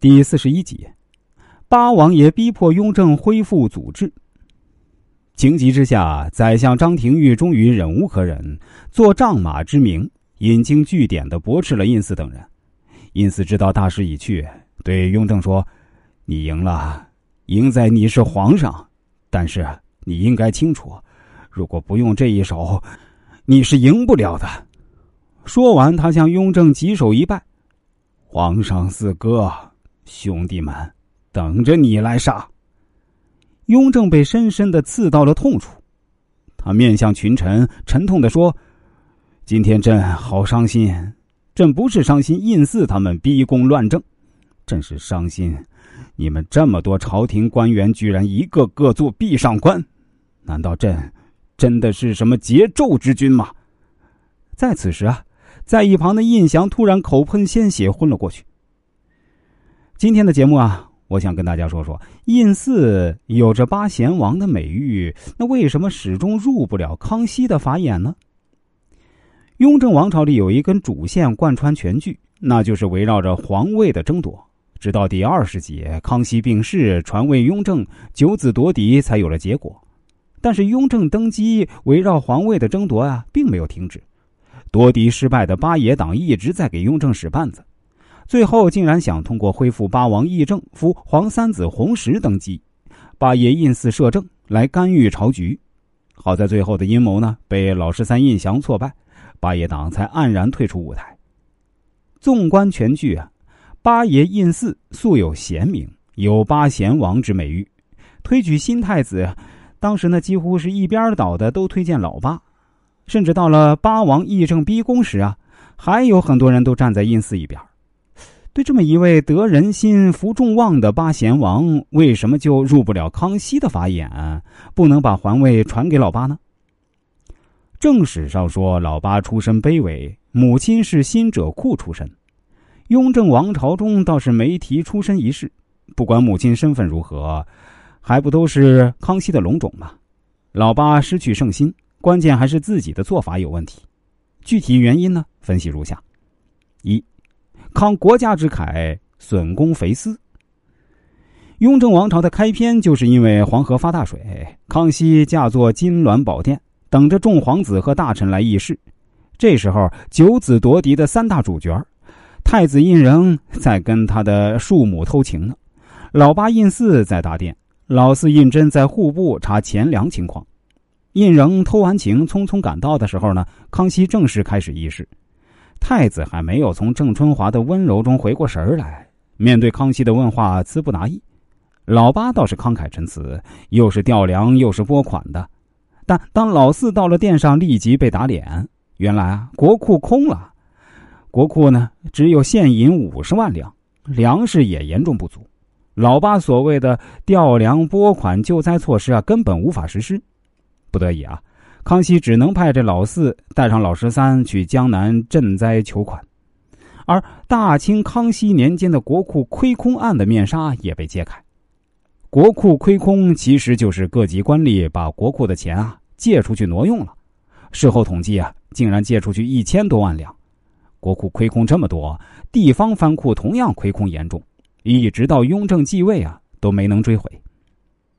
第四十一集，八王爷逼迫雍正恢复祖制。情急之下，宰相张廷玉终于忍无可忍，做仗马之名，引经据典的驳斥了胤祀等人。胤祀知道大势已去，对雍正说：“你赢了，赢在你是皇上，但是你应该清楚，如果不用这一手，你是赢不了的。”说完，他向雍正稽首一拜：“皇上四哥。”兄弟们，等着你来杀！雍正被深深的刺到了痛处，他面向群臣，沉痛的说：“今天朕好伤心，朕不是伤心胤祀他们逼宫乱政，朕是伤心你们这么多朝廷官员居然一个个做壁上观，难道朕真的是什么桀纣之君吗？”在此时啊，在一旁的胤祥突然口喷鲜血，昏了过去。今天的节目啊，我想跟大家说说，胤祀有着八贤王的美誉，那为什么始终入不了康熙的法眼呢？雍正王朝里有一根主线贯穿全剧，那就是围绕着皇位的争夺。直到第二十集，康熙病逝，传位雍正，九子夺嫡，才有了结果。但是雍正登基，围绕皇位的争夺啊，并没有停止。夺嫡失败的八爷党一直在给雍正使绊子。最后竟然想通过恢复八王议政，扶皇三子弘时登基，八爷胤祀摄政来干预朝局。好在最后的阴谋呢被老十三胤祥挫败，八爷党才黯然退出舞台。纵观全剧啊，八爷胤祀素有贤名，有八贤王之美誉。推举新太子，当时呢几乎是一边倒的都推荐老八，甚至到了八王议政逼宫时啊，还有很多人都站在胤祀一边。对这么一位得人心、服众望的八贤王，为什么就入不了康熙的法眼，不能把皇位传给老八呢？正史上说，老八出身卑微，母亲是辛者库出身。雍正王朝中倒是没提出身一事。不管母亲身份如何，还不都是康熙的龙种吗？老八失去圣心，关键还是自己的做法有问题。具体原因呢？分析如下：一。慷国家之慨，损公肥私。雍正王朝的开篇就是因为黄河发大水，康熙驾坐金銮宝殿，等着众皇子和大臣来议事。这时候，九子夺嫡的三大主角，太子胤禛在跟他的庶母偷情呢，老八胤祀在大殿，老四胤禛在户部查钱粮情况。胤禛偷完情，匆匆赶到的时候呢，康熙正式开始议事。太子还没有从郑春华的温柔中回过神儿来，面对康熙的问话，词不达意。老八倒是慷慨陈词，又是调粮又是拨款的。但当老四到了殿上，立即被打脸。原来啊，国库空了，国库呢只有现银五十万两，粮食也严重不足。老八所谓的调粮拨款救灾措施啊，根本无法实施。不得已啊。康熙只能派这老四带上老十三去江南赈灾求款，而大清康熙年间的国库亏空案的面纱也被揭开。国库亏空其实就是各级官吏把国库的钱啊借出去挪用了，事后统计啊，竟然借出去一千多万两，国库亏空这么多，地方藩库同样亏空严重，一直到雍正继位啊都没能追回。